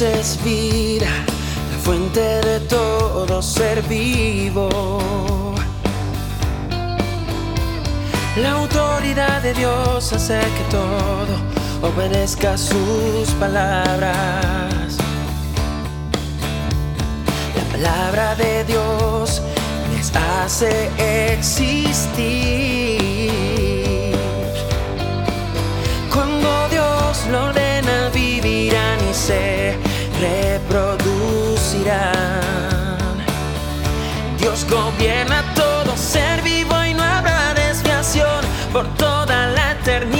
Es vida, la fuente de todo ser vivo. La autoridad de Dios hace que todo obedezca sus palabras. La palabra de Dios les hace exigir por toda la eternidad.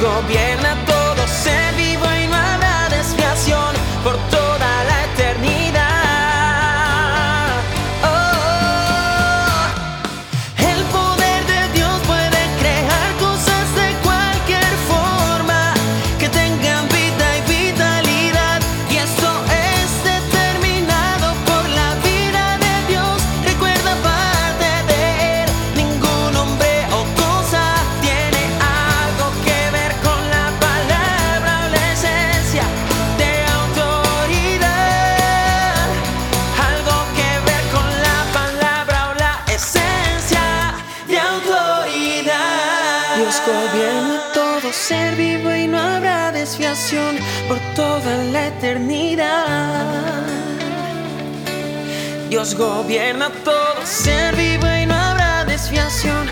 gobierna ser vivo y no habrá desviación por toda la eternidad. Dios gobierna todo ser vivo y no habrá desviación.